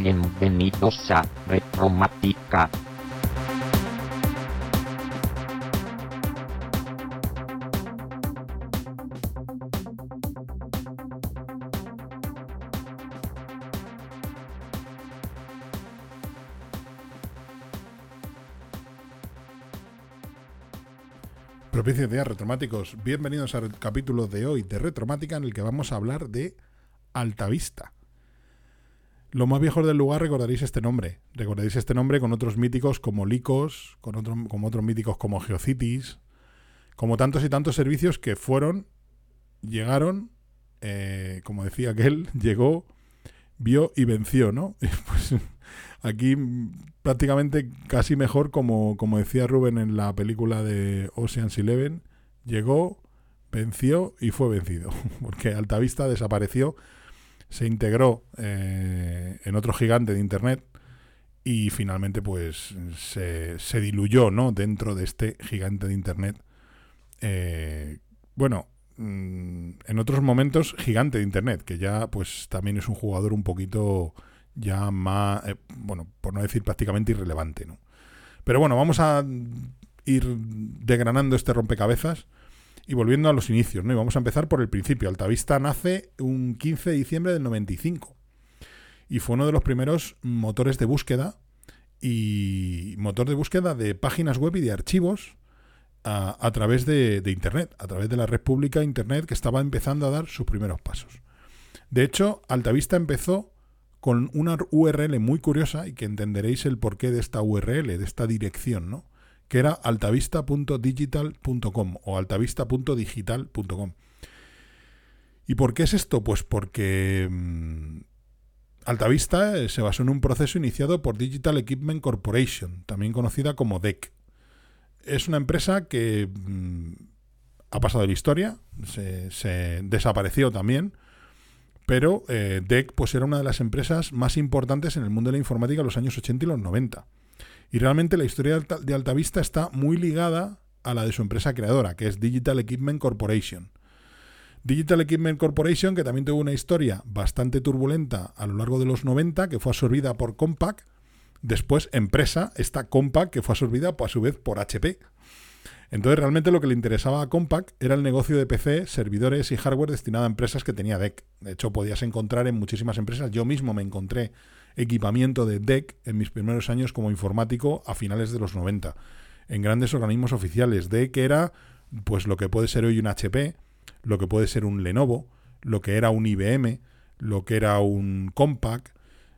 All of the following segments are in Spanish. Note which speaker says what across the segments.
Speaker 1: Bienvenidos a Retromática.
Speaker 2: Propicios días retromáticos, bienvenidos al capítulo de hoy de Retromática en el que vamos a hablar de Altavista. Los más viejos del lugar recordaréis este nombre. Recordaréis este nombre con otros míticos como Licos, con otros, como otros míticos como Geocities, como tantos y tantos servicios que fueron, llegaron, eh, como decía aquel, llegó, vio y venció, ¿no? pues aquí prácticamente casi mejor como, como decía Rubén en la película de Ocean's Eleven, llegó, venció y fue vencido, porque Altavista desapareció se integró eh, en otro gigante de Internet y finalmente pues se, se, diluyó ¿no? dentro de este gigante de Internet. Eh, bueno, mm, en otros momentos gigante de Internet, que ya pues también es un jugador un poquito ya más, eh, bueno, por no decir prácticamente irrelevante. ¿no? Pero bueno, vamos a ir desgranando este rompecabezas y volviendo a los inicios, ¿no? Y vamos a empezar por el principio. Altavista nace un 15 de diciembre del 95 y fue uno de los primeros motores de búsqueda y motor de búsqueda de páginas web y de archivos a, través de, de, Internet, a través de la red pública Internet que estaba empezando a dar sus primeros pasos. De hecho, Altavista empezó con una URL muy curiosa y que entenderéis el porqué de esta URL, de esta dirección, ¿no? Que era altavista.digital.com o altavista.digital.com. ¿Y por qué es esto? Pues porque mmm, Altavista eh, se basó en un proceso iniciado por Digital Equipment Corporation, también conocida como DEC. Es una empresa que mmm, ha pasado de la historia, se, se desapareció también, pero eh, DEC pues, era una de las empresas más importantes en el mundo de la informática en los años 80 y los 90. Y realmente la historia de Altavista está muy ligada a la de su empresa creadora, que es Digital Equipment Corporation. Digital Equipment Corporation, que también tuvo una historia bastante turbulenta a lo largo de los 90, que fue absorbida por Compaq. Después, empresa, esta Compaq, que fue absorbida a su vez por HP. Entonces, realmente lo que le interesaba a Compaq era el negocio de PC, servidores y hardware destinado a empresas que tenía DEC. De hecho, podías encontrar en muchísimas empresas. Yo mismo me encontré equipamiento de DEC en mis primeros años como informático a finales de los 90, en grandes organismos oficiales. DEC era pues lo que puede ser hoy un HP, lo que puede ser un Lenovo, lo que era un IBM, lo que era un Compaq,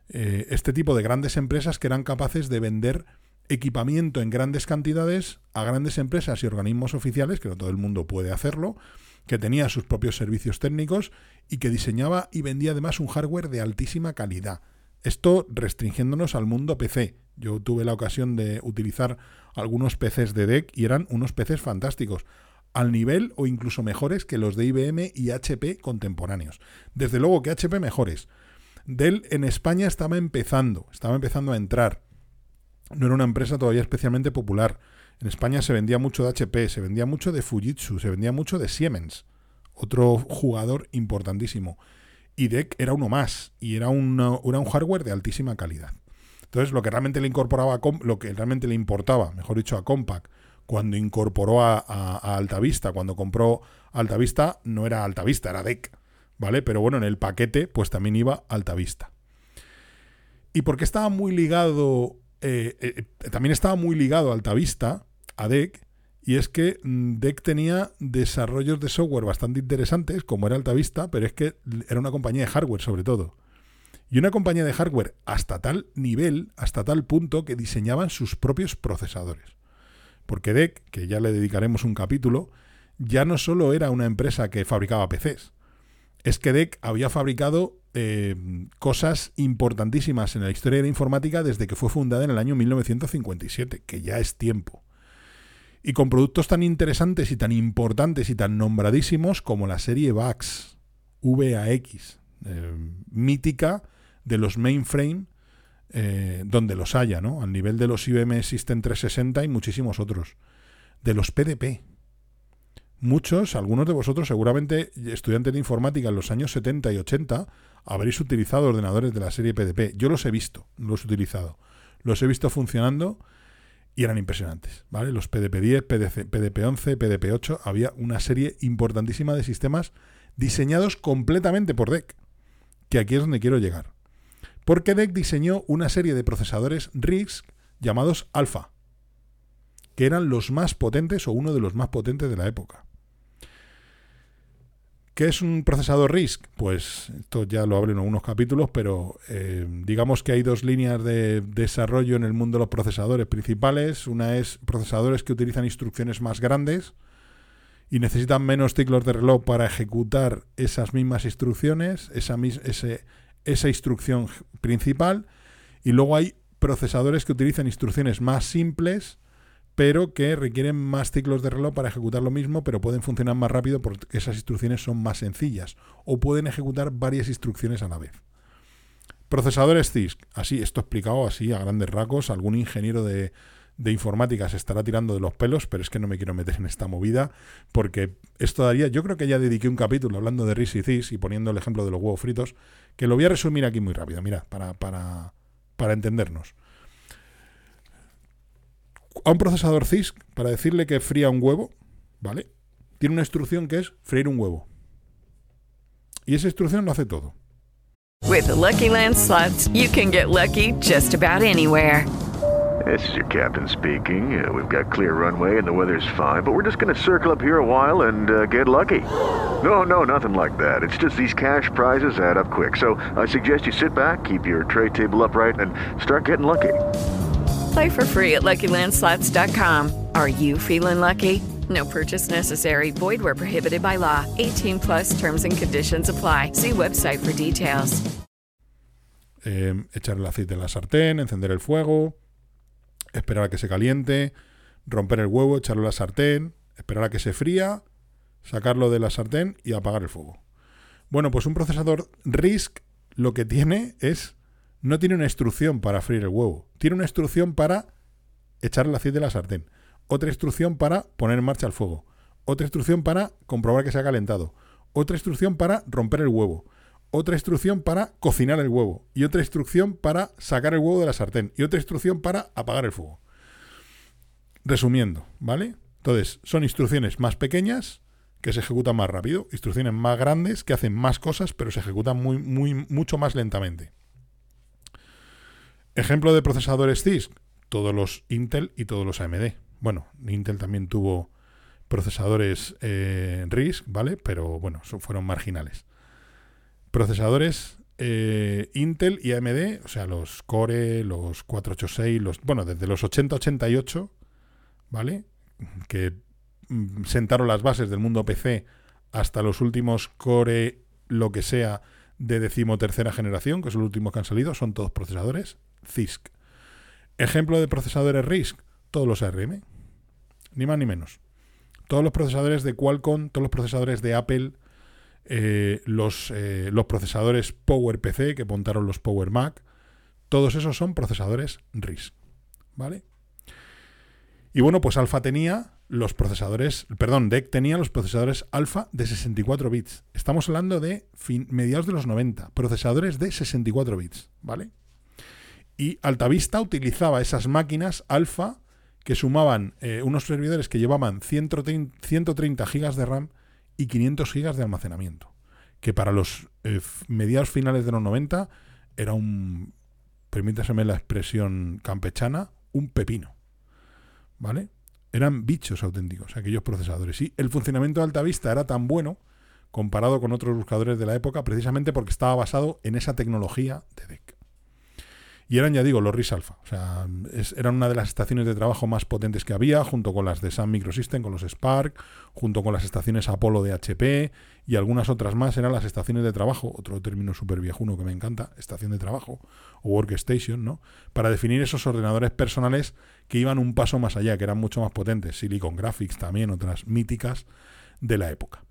Speaker 2: eh, este tipo de grandes empresas que eran capaces de vender equipamiento en grandes cantidades a grandes empresas y organismos oficiales, que no todo el mundo puede hacerlo, que tenía sus propios servicios técnicos y que diseñaba y vendía además un hardware de altísima calidad. Esto restringiéndonos al mundo PC. Yo tuve la ocasión de utilizar algunos PCs de DEC y eran unos PCs fantásticos, al nivel o incluso mejores que los de IBM y HP contemporáneos. Desde luego que HP mejores. Dell en España estaba empezando, estaba empezando a entrar. No era una empresa todavía especialmente popular. En España se vendía mucho de HP, se vendía mucho de Fujitsu, se vendía mucho de Siemens, otro jugador importantísimo y DEC era uno más y era, era un hardware de altísima calidad. Entonces, lo que realmente le incorporaba, lo que realmente le importaba, mejor dicho, a Compaq, cuando incorporó a, a, a Altavista, cuando compró Altavista, no era Altavista, era DEC, ¿vale? Pero bueno, en el paquete, pues también iba Altavista. Y porque estaba muy ligado, eh, eh, también estaba muy ligado Altavista a DEC, y es que mm, DEC tenía desarrollos de software bastante interesantes, como era Altavista, pero es que era una compañía de hardware sobre todo. Y una compañía de hardware hasta tal nivel, hasta tal punto, que diseñaban sus propios procesadores. Porque DEC, que ya le dedicaremos un capítulo, ya no solo era una empresa que fabricaba PCs, es que DEC había fabricado eh, cosas importantísimas en la historia de la informática desde que fue fundada en el año 1957, que ya es tiempo. Y con productos tan interesantes y tan importantes y tan nombradísimos como la serie VAX, VAX, eh, mítica de los mainframe, eh, donde los haya, ¿no? Al nivel de los IBM System 360 y muchísimos otros. De los PDP, Muchos, algunos de vosotros seguramente estudiantes de informática en los años 70 y 80, habréis utilizado ordenadores de la serie PDP. Yo los he visto, los he utilizado. Los he visto funcionando y eran impresionantes, ¿vale? Los PDP-10, PDP-11, PDP-8, había una serie importantísima de sistemas diseñados completamente por DEC, que aquí es donde quiero llegar. Porque DEC diseñó una serie de procesadores RISC llamados Alpha, que eran los más potentes o uno de los más potentes de la época. ¿Qué es un procesador RISC? Pues esto ya lo hablo en algunos capítulos, pero eh, digamos que hay dos líneas de desarrollo en el mundo de los procesadores principales. Una es procesadores que utilizan instrucciones más grandes y necesitan menos ciclos de reloj para ejecutar esas mismas instrucciones, esa, esa instrucción principal. Y luego hay procesadores que utilizan instrucciones más simples pero que requieren más ciclos de reloj para ejecutar lo mismo, pero pueden funcionar más rápido porque esas instrucciones son más sencillas o pueden ejecutar varias instrucciones a la vez. Procesadores CISC, así, esto explicado así a grandes rasgos, algún ingeniero de, informática se estará tirando de los pelos, pero es que no me quiero meter en esta movida, porque esto daría, yo creo que ya dediqué un capítulo hablando de RIS y CIS y poniendo el ejemplo de los huevos fritos, que lo voy a resumir aquí muy rápido, mira, para, para, para entendernos a un procesador CISC para decirle que fría un huevo, ¿vale? Tiene una instrucción que es freír un huevo. Y esa instrucción lo hace todo.
Speaker 3: With the Lucky Land slots, you can get lucky just about anywhere.
Speaker 4: This is your captain speaking. Uh, we've got clear runway and the weather's fine, but we're just going to circle up here a while and uh, get lucky. No, no, nothing like that. It's just these cash prizes add up quick. So I suggest you sit back, keep your tray table upright, and start getting lucky.
Speaker 3: Play for free at LuckyLandSlots.com. Are you feeling lucky? No purchase necessary. Void where prohibited by law. 18 plus terms and conditions apply. See website for details.
Speaker 2: Eh, echar el aceite en la sartén, encender el fuego, esperar a que se caliente, romper el huevo, echarlo a la sartén, esperar a que se fría, sacarlo de la sartén y apagar el fuego. Bueno, pues un procesador RISC lo que tiene es no tiene una instrucción para freír el huevo. Tiene una instrucción para echar el aceite de la sartén. Otra instrucción para poner en marcha el fuego. Otra instrucción para comprobar que se ha calentado. Otra instrucción para romper el huevo. Otra instrucción para cocinar el huevo. Y otra instrucción para sacar el huevo de la sartén. Y otra instrucción para apagar el fuego. Resumiendo, ¿vale? Entonces, son instrucciones más pequeñas que se ejecutan más rápido, instrucciones más grandes que hacen más cosas, pero se ejecutan muy, muy, mucho más lentamente. Ejemplo de procesadores CISC, todos los Intel y todos los AMD. Bueno, Intel también tuvo procesadores eh, RISC, ¿vale? Pero bueno, fueron marginales. Procesadores eh, Intel y AMD, o sea, los Core, los 486, los, bueno, desde los 8088, ¿vale? Que mm, sentaron las bases del mundo PC hasta los últimos Core, lo que sea, de decimotercera generación, que son los últimos que han salido, son todos procesadores CISC. Ejemplo de procesadores RISC, todos los ARM, ni más ni menos. Todos los procesadores de Qualcomm, todos los procesadores de Apple, eh, los, eh, los procesadores PowerPC que montaron los Power Mac, todos esos son procesadores RISC. ¿Vale? Y bueno, pues Alpha tenía los procesadores, perdón, DEC tenía los procesadores Alpha de 64 bits. Estamos hablando de mediados de los 90, procesadores de 64 bits, ¿vale? Y Altavista utilizaba esas máquinas alfa que sumaban eh, unos servidores que llevaban 130, gigas de RAM y 500 gigas de almacenamiento. Que para los eh, mediados finales de los 90 era un, permítaseme la expresión campechana, un pepino. ¿Vale? Eran bichos auténticos aquellos procesadores. Y el funcionamiento de Altavista era tan bueno comparado con otros buscadores de la época precisamente porque estaba basado en esa tecnología de DEC. Y eran, ya digo, los RIS Alpha. O sea, eran una de las estaciones de trabajo más potentes que había, junto con las de Sun Microsystem, con los Spark, junto con las estaciones Apollo de HP y algunas otras más. Eran las estaciones de trabajo, otro término súper viejuno que me encanta, estación de trabajo o workstation, ¿no? Para definir esos ordenadores personales que iban un paso más allá, que eran mucho más potentes. Silicon Graphics también, otras míticas de la época.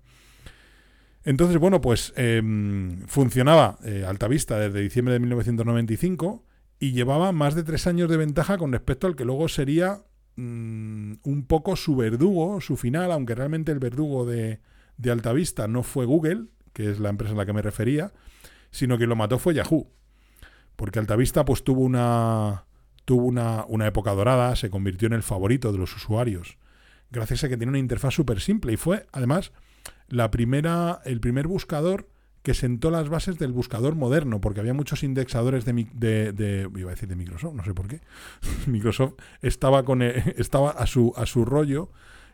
Speaker 2: Entonces, bueno, pues em, funcionaba eh, Altavista desde diciembre de 1995 y llevaba más de tres años de ventaja con respecto al que luego sería mm, un poco su verdugo, su final, aunque realmente el verdugo de, de Altavista no fue Google, que es la empresa a la que me refería, sino que lo mató fue Yahoo. Porque Altavista pues tuvo una tuvo una, una época dorada, se convirtió en el favorito de los usuarios, gracias a que tenía una interfaz súper simple y fue además la primera, el primer buscador que sentó las bases del buscador moderno, porque había muchos indexadores de, de- iba a decir de Microsoft, no sé por qué. Microsoft estaba con eh, estaba a su a su rollo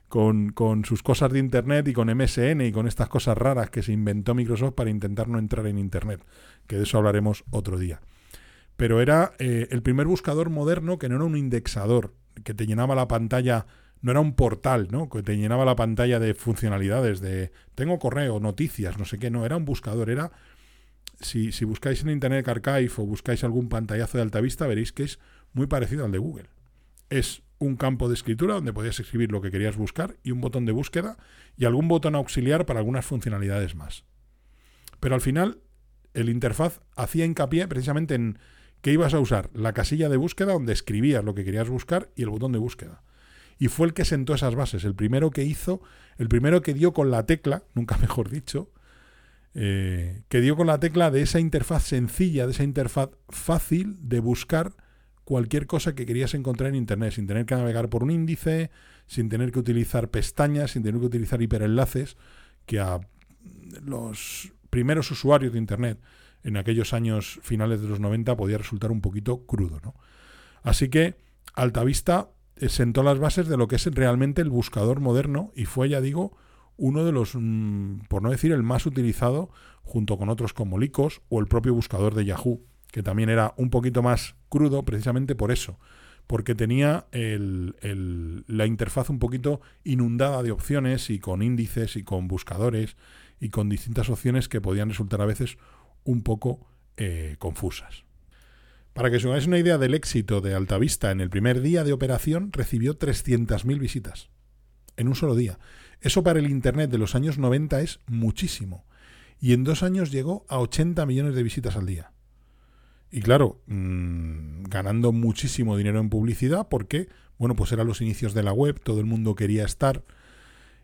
Speaker 2: con, con sus cosas de internet y con MSN y con estas cosas raras que se inventó Microsoft para intentar no entrar en internet, que de eso hablaremos otro día. Pero era eh, el primer buscador moderno que no era un indexador, que te llenaba la pantalla no era un portal, ¿no? Que te llenaba la pantalla de funcionalidades, de tengo correo, noticias, no sé qué, no, era un buscador, era si, si buscáis en Internet Archive o buscáis algún pantallazo de alta vista, veréis que es muy parecido al de Google. Es un campo de escritura donde podías escribir lo que querías buscar y un botón de búsqueda y algún botón auxiliar para algunas funcionalidades más. Pero al final, el interfaz hacía hincapié precisamente en que ibas a usar la casilla de búsqueda donde escribías lo que querías buscar y el botón de búsqueda y fue el que sentó esas bases, el primero que hizo, el primero que dio con la tecla, nunca mejor dicho, eh, que dio con la tecla de esa interfaz sencilla, de esa interfaz fácil de buscar cualquier cosa que querías encontrar en Internet, sin tener que navegar por un índice, sin tener que utilizar pestañas, sin tener que utilizar hiperenlaces, que a los primeros usuarios de Internet en aquellos años finales de los 90 podía resultar un poquito crudo. ¿no? Así que Altavista sentó las bases de lo que es realmente el buscador moderno y fue, ya digo, uno de los, mm, por no decir el más utilizado, junto con otros como Lycos o el propio buscador de Yahoo, que también era un poquito más crudo precisamente por eso, porque tenía el- la interfaz un poquito inundada de opciones y con índices y con buscadores y con distintas opciones que podían resultar a veces un poco eh, confusas. Para que os hagáis una idea del éxito de Altavista en el primer día de operación, recibió 300.000 visitas en un solo día. Eso para el Internet de los años 90 es muchísimo. Y en dos años llegó a 80 millones de visitas al día. Y claro, mmm, ganando muchísimo dinero en publicidad porque, bueno, pues eran los inicios de la web, todo el mundo quería estar.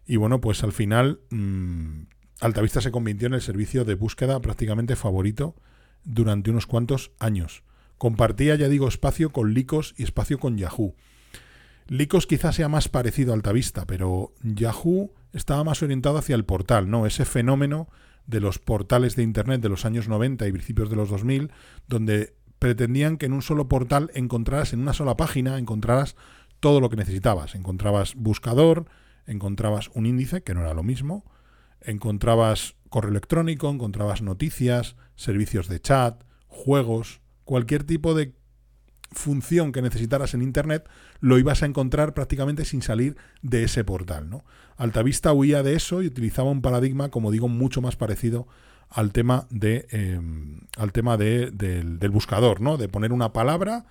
Speaker 2: Y bueno, pues al final mmm, Altavista se convirtió en el servicio de búsqueda prácticamente favorito durante unos cuantos años. Compartía, ya digo, espacio con Lycos y espacio con Yahoo. Lycos quizás sea más parecido a Altavista, pero Yahoo estaba más orientado hacia el portal, ¿no? Ese fenómeno de los portales de Internet de los años 90 y principios de los 2000, donde pretendían que en un solo portal encontraras, en una sola página, encontraras todo lo que necesitabas. Encontrabas buscador, encontrabas un índice, que no era lo mismo, encontrabas correo electrónico, encontrabas noticias, servicios de chat, juegos, cualquier tipo de función que necesitaras en Internet, lo ibas a encontrar prácticamente sin salir de ese portal. ¿no? Altavista huía de eso y utilizaba un paradigma, como digo, mucho más parecido al tema, de, eh, al tema de, del, buscador, ¿no? de poner una palabra,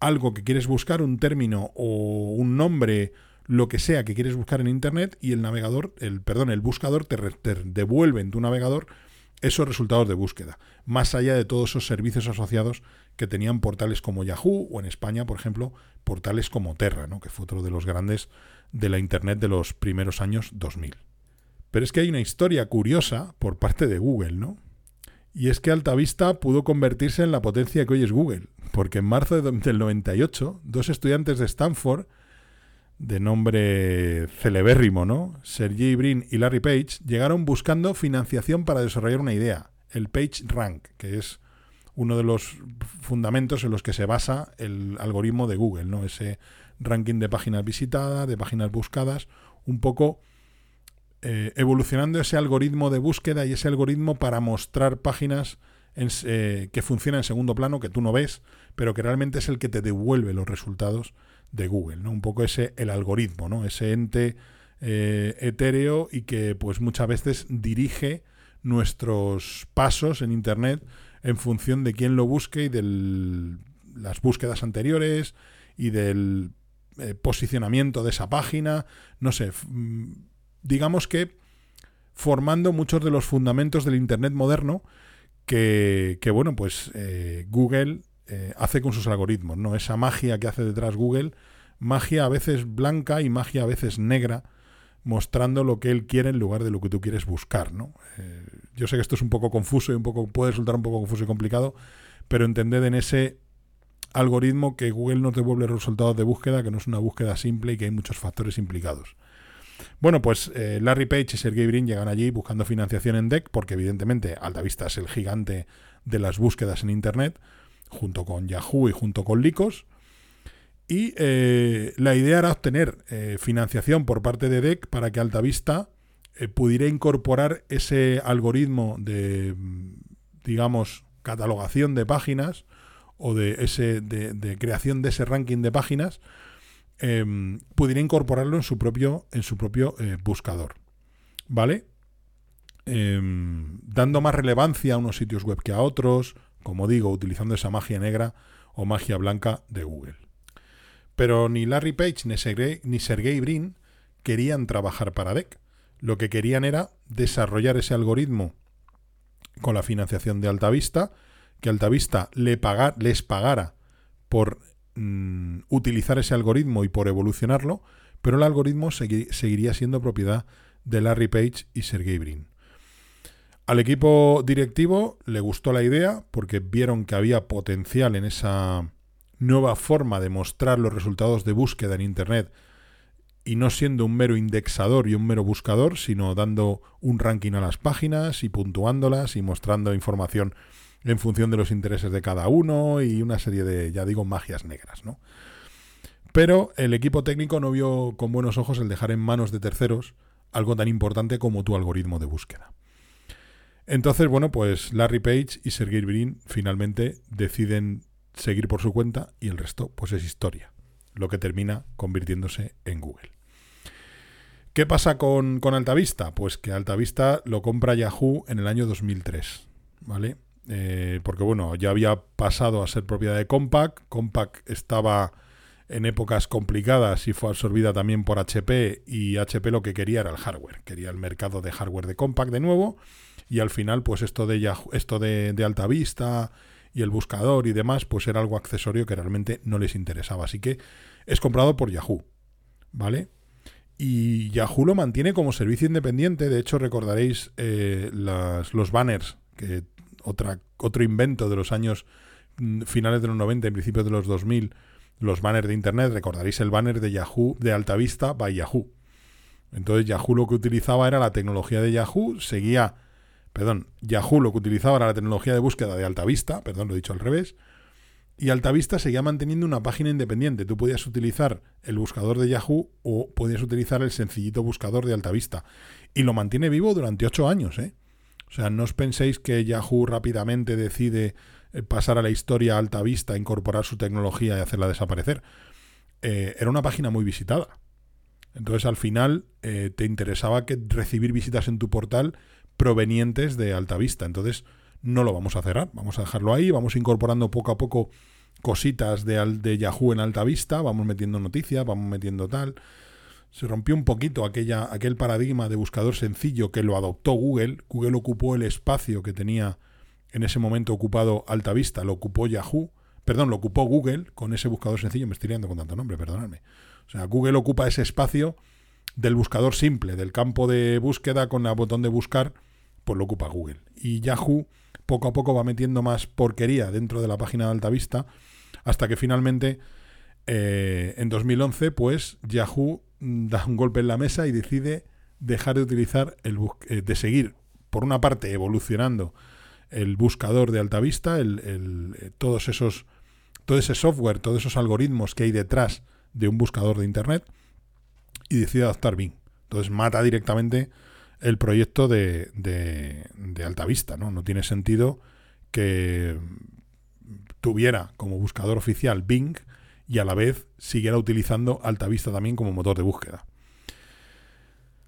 Speaker 2: algo que quieres buscar, un término o un nombre, lo que sea que quieres buscar en Internet y el navegador, el, perdón, el buscador te, te devuelve en tu navegador esos resultados de búsqueda, más allá de todos esos servicios asociados que tenían portales como Yahoo o en España, por ejemplo, portales como Terra, ¿no? que fue otro de los grandes de la Internet de los primeros años 2000. Pero es que hay una historia curiosa por parte de Google, ¿no? Y es que Altavista pudo convertirse en la potencia que hoy es Google, porque en marzo de- del 98, dos estudiantes de Stanford, de nombre celebérrimo, ¿no? Sergey Brin y Larry Page, llegaron buscando financiación para desarrollar una idea, el Page Rank, que es uno de los fundamentos en los que se basa el algoritmo de Google, ¿no? Ese ranking de páginas visitadas, de páginas buscadas, un poco eh, evolucionando ese algoritmo de búsqueda y ese algoritmo para mostrar páginas eh, que funciona en segundo plano, que tú no ves, pero que realmente es el que te devuelve los resultados de Google, ¿no? Un poco ese el algoritmo, ¿no? Ese ente eh, etéreo y que pues muchas veces dirige nuestros pasos en internet en función de quién lo busque y de las búsquedas anteriores y del eh, posicionamiento de esa página, no sé, mm, digamos que formando muchos de los fundamentos del internet moderno que, bueno, pues eh, Google hace con sus algoritmos, ¿no? Esa magia que hace detrás Google, magia a veces blanca y magia a veces negra, mostrando lo que él quiere en lugar de lo que tú quieres buscar. ¿no? Eh, yo sé que esto es un poco confuso y un poco puede resultar un poco confuso y complicado, pero entended en ese algoritmo que Google nos devuelve resultados de búsqueda, que no es una búsqueda simple y que hay muchos factores implicados. Bueno, pues eh, Larry Page y Sergey Brin llegan allí buscando financiación en DEC, porque evidentemente Altavista es el gigante de las búsquedas en Internet, junto con Yahoo y junto con Lycos. Y eh, la idea era obtener eh, financiación por parte de DEC para que Altavista eh, pudiera incorporar ese algoritmo de, digamos, catalogación de páginas o de, ese, de, creación de ese ranking de páginas, em, pudiera incorporarlo en su propio, en su propio buscador. ¿Vale? Em, dando más relevancia a unos sitios web que a otros, como digo, utilizando esa magia negra o magia blanca de Google. Pero ni Larry Page ni Sergey, ni Sergey Brin querían trabajar para DEC. Lo que querían era desarrollar ese algoritmo con la financiación de Altavista, que Altavista le les pagara por mm, utilizar ese algoritmo y por evolucionarlo, pero el algoritmo seguiría siendo propiedad de Larry Page y Sergey Brin. Al equipo directivo le gustó la idea porque vieron que había potencial en esa nueva forma de mostrar los resultados de búsqueda en Internet y no siendo un mero indexador y un mero buscador, sino dando un ranking a las páginas y puntuándolas y mostrando información en función de los intereses de cada uno y una serie de, ya digo, magias negras, ¿no? Pero el equipo técnico no vio con buenos ojos el dejar en manos de terceros algo tan importante como tu algoritmo de búsqueda. Entonces, bueno, pues Larry Page y Sergey Brin finalmente deciden seguir por su cuenta y el resto pues es historia, lo que termina convirtiéndose en Google. ¿Qué pasa con, con Altavista? Pues que Altavista lo compra Yahoo en el año 2003, ¿vale? Eh, porque bueno, ya había pasado a ser propiedad de Compaq, Compaq estaba en épocas complicadas y fue absorbida también por HP y HP lo que quería era el hardware, quería el mercado de hardware de Compaq de nuevo y al final pues esto de Yahoo, esto de, de Altavista y el buscador y demás, pues era algo accesorio que realmente no les interesaba. Así que es comprado por Yahoo, ¿vale? Y Yahoo lo mantiene como servicio independiente. De hecho, recordaréis eh, los banners, que otra, otro invento de los años mm, finales de los 90, en principios de los 2000, los banners de Internet. Recordaréis el banner de Yahoo, de Altavista by Yahoo. Entonces Yahoo lo que utilizaba era la tecnología de Yahoo, seguía perdón, Yahoo lo que utilizaba era la tecnología de búsqueda de Altavista, perdón, lo he dicho al revés, y Altavista seguía manteniendo una página independiente. Tú podías utilizar el buscador de Yahoo o podías utilizar el sencillito buscador de Altavista. Y lo mantiene vivo durante ocho años, ¿eh? O sea, no os penséis que Yahoo rápidamente decide pasar a la historia a Altavista, incorporar su tecnología y hacerla desaparecer. Eh, era una página muy visitada. Entonces, al final, eh, te interesaba que recibir visitas en tu portal provenientes de Altavista. Entonces, no lo vamos a cerrar, vamos a dejarlo ahí, vamos incorporando poco a poco cositas de, de Yahoo en Altavista, vamos metiendo noticias, vamos metiendo tal. Se rompió un poquito aquella, aquel paradigma de buscador sencillo que lo adoptó Google. Google ocupó el espacio que tenía en ese momento ocupado Altavista, lo ocupó Yahoo, perdón, lo ocupó Google con ese buscador sencillo, me estoy liando con tanto nombre, perdonadme. O sea, Google ocupa ese espacio del buscador simple, del campo de búsqueda con el botón de buscar pues lo ocupa Google. Y Yahoo poco a poco va metiendo más porquería dentro de la página de Altavista hasta que finalmente eh, en 2011 pues Yahoo da un golpe en la mesa y decide dejar de utilizar el eh, de seguir por una parte evolucionando el buscador de Altavista, el, eh, todos esos todo ese software, todos esos algoritmos que hay detrás de un buscador de internet y decide adaptar Bing. Entonces mata directamente el proyecto de, de, Altavista. ¿no? no tiene sentido que tuviera como buscador oficial Bing y a la vez siguiera utilizando Altavista también como motor de búsqueda.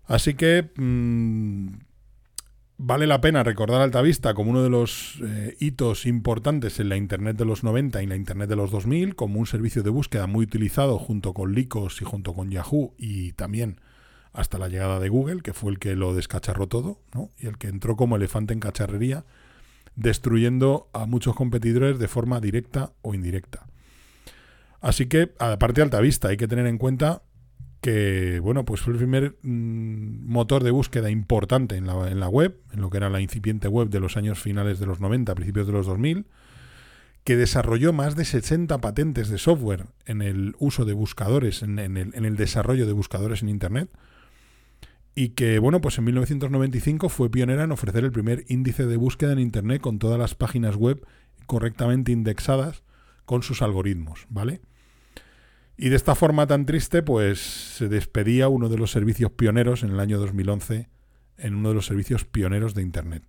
Speaker 2: Así que mm, vale la pena recordar Altavista como uno de los eh, hitos importantes en la Internet de los 90 y la Internet de los 2000, como un servicio de búsqueda muy utilizado junto con Lycos y junto con Yahoo y también hasta la llegada de Google, que fue el que lo descacharró todo, ¿no? y el que entró como elefante en cacharrería, destruyendo a muchos competidores de forma directa o indirecta. Así que, aparte de Altavista, hay que tener en cuenta que, bueno, pues fue el primer mm, motor de búsqueda importante en la, en la web, en lo que era la incipiente web de los años finales de los 90, principios de los 2000, que desarrolló más de 60 patentes de software en el uso de buscadores, en, el, en el desarrollo de buscadores en Internet, y que, bueno, pues en 1995 fue pionera en ofrecer el primer índice de búsqueda en Internet con todas las páginas web correctamente indexadas con sus algoritmos, ¿vale? Y de esta forma tan triste, pues se despedía uno de los servicios pioneros en el año 2011, en uno de los servicios pioneros de Internet.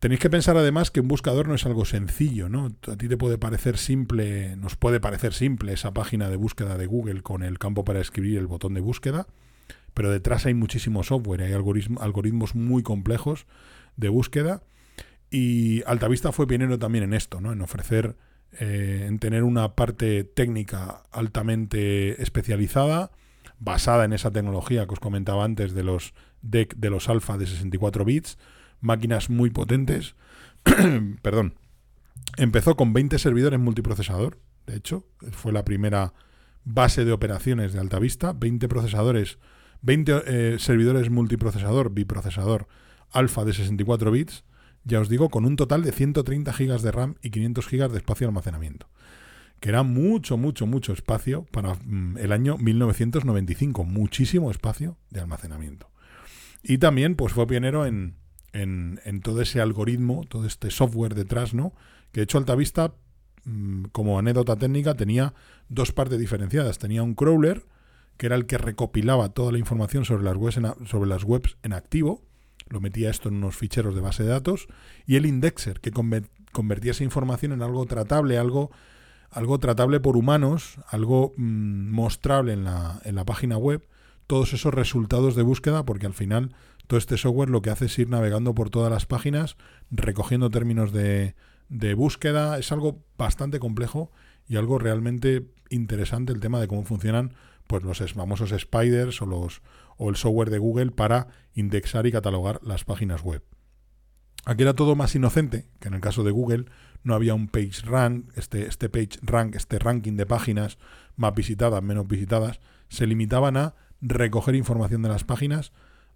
Speaker 2: Tenéis que pensar además que un buscador no es algo sencillo, ¿no? A ti te puede parecer simple, nos puede parecer simple esa página de búsqueda de Google con el campo para escribir el botón de búsqueda, pero detrás hay muchísimo software, hay algoritmos muy complejos de búsqueda y Altavista fue pionero también en esto, ¿no? En ofrecer, eh, en tener una parte técnica altamente especializada, basada en esa tecnología que os comentaba antes de los DEC de los alfa de 64 bits, máquinas muy potentes. Perdón. Empezó con 20 servidores multiprocesador, de hecho, fue la primera base de operaciones de Altavista, 20 procesadores 20 eh, servidores multiprocesador, biprocesador, alfa de 64 bits, ya os digo, con un total de 130 GB de RAM y 500 GB de espacio de almacenamiento. Que era mucho, mucho, mucho espacio para mm, el año 1995. Muchísimo espacio de almacenamiento. Y también, pues fue pionero en, en, todo ese algoritmo, todo este software detrás, ¿no? Que de hecho Altavista, mm, como anécdota técnica, tenía dos partes diferenciadas. Tenía un crawler, que era el que recopilaba toda la información sobre las webs sobre las webs en activo, lo metía esto en unos ficheros de base de datos, y el indexer, que convertía esa información en algo tratable, algo, algo tratable por humanos, algo mm, mostrable en la, en la página web, todos esos resultados de búsqueda, porque al final todo este software lo que hace es ir navegando por todas las páginas, recogiendo términos de, de búsqueda, es algo bastante complejo y algo realmente interesante el tema de cómo funcionan pues los famosos spiders o, los, o el software de Google para indexar y catalogar las páginas web. Aquí era todo más inocente, que en el caso de Google no había un page rank, este, este page rank, este ranking de páginas más visitadas, menos visitadas, se limitaban a recoger información de las páginas,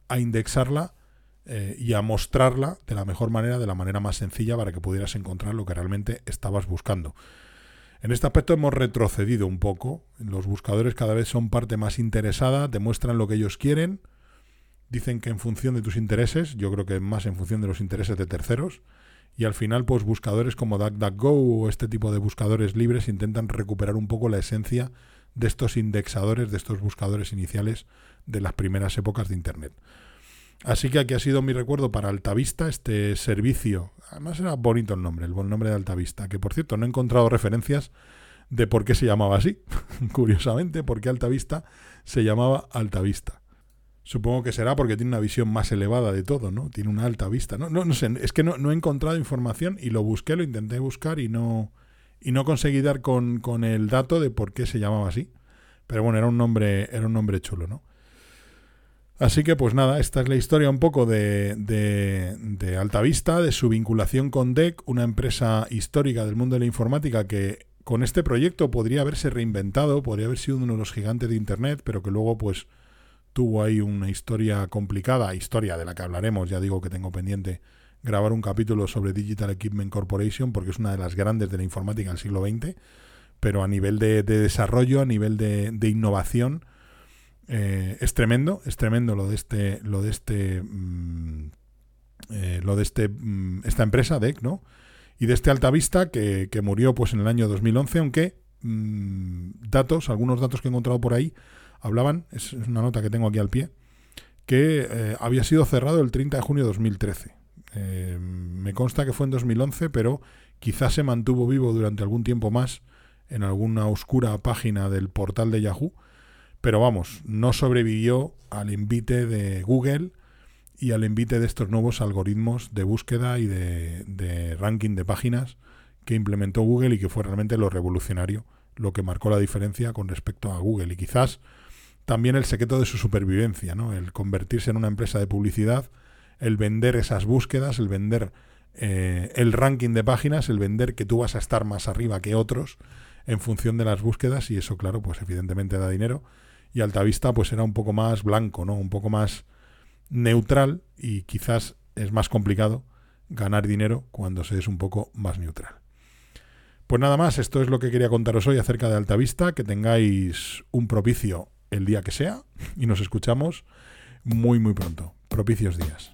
Speaker 2: a indexarla eh, y a mostrarla de la mejor manera, de la manera más sencilla para que pudieras encontrar lo que realmente estabas buscando. En este aspecto hemos retrocedido un poco. Los buscadores cada vez son parte más interesada, demuestran lo que ellos quieren, dicen que en función de tus intereses, yo creo que más en función de los intereses de terceros, y al final pues buscadores como DuckDuckGo o este tipo de buscadores libres intentan recuperar un poco la esencia de estos indexadores, de estos buscadores iniciales de las primeras épocas de Internet. Así que aquí ha sido mi recuerdo para Altavista, este servicio. Además era bonito el nombre, el buen nombre de Altavista, que por cierto no he encontrado referencias de por qué se llamaba así. Curiosamente, por qué Altavista se llamaba Altavista. Supongo que será porque tiene una visión más elevada de todo, ¿no? Tiene una alta vista. No, no, no sé, es que no, no, he encontrado información y lo busqué, lo intenté buscar y no, y no conseguí dar con, con el dato de por qué se llamaba así. Pero bueno, era un nombre, era un nombre chulo, ¿no? Así que pues nada, esta es la historia un poco de, de, de Altavista, de su vinculación con DEC, una empresa histórica del mundo de la informática que con este proyecto podría haberse reinventado, podría haber sido uno de los gigantes de Internet, pero que luego pues tuvo ahí una historia complicada, historia de la que hablaremos, ya digo que tengo pendiente grabar un capítulo sobre Digital Equipment Corporation porque es una de las grandes de la informática del siglo XX, pero a nivel de, desarrollo, a nivel de, de innovación, eh, es tremendo, es tremendo lo de este, lo de este, mm, eh, lo de este, mm, esta empresa, DEC, ¿no? Y de este Altavista que, que murió pues en el año 2011, aunque mm, datos, algunos datos que he encontrado por ahí, hablaban, es, una nota que tengo aquí al pie, que eh, había sido cerrado el 30 de junio de 2013. Eh, me consta que fue en 2011, pero quizás se mantuvo vivo durante algún tiempo más en alguna oscura página del portal de Yahoo. Pero vamos, no sobrevivió al invite de Google y al invite de estos nuevos algoritmos de búsqueda y de, de ranking de páginas que implementó Google y que fue realmente lo revolucionario, lo que marcó la diferencia con respecto a Google. Y quizás también el secreto de su supervivencia, ¿no? El convertirse en una empresa de publicidad, el vender esas búsquedas, el vender eh, el ranking de páginas, el vender que tú vas a estar más arriba que otros en función de las búsquedas y eso, claro, pues evidentemente da dinero. Y Altavista pues era un poco más blanco, ¿no? Un poco más neutral y quizás es más complicado ganar dinero cuando se es un poco más neutral. Pues nada más, esto es lo que quería contaros hoy acerca de Altavista, que tengáis un propicio el día que sea y nos escuchamos muy muy pronto. Propicios días.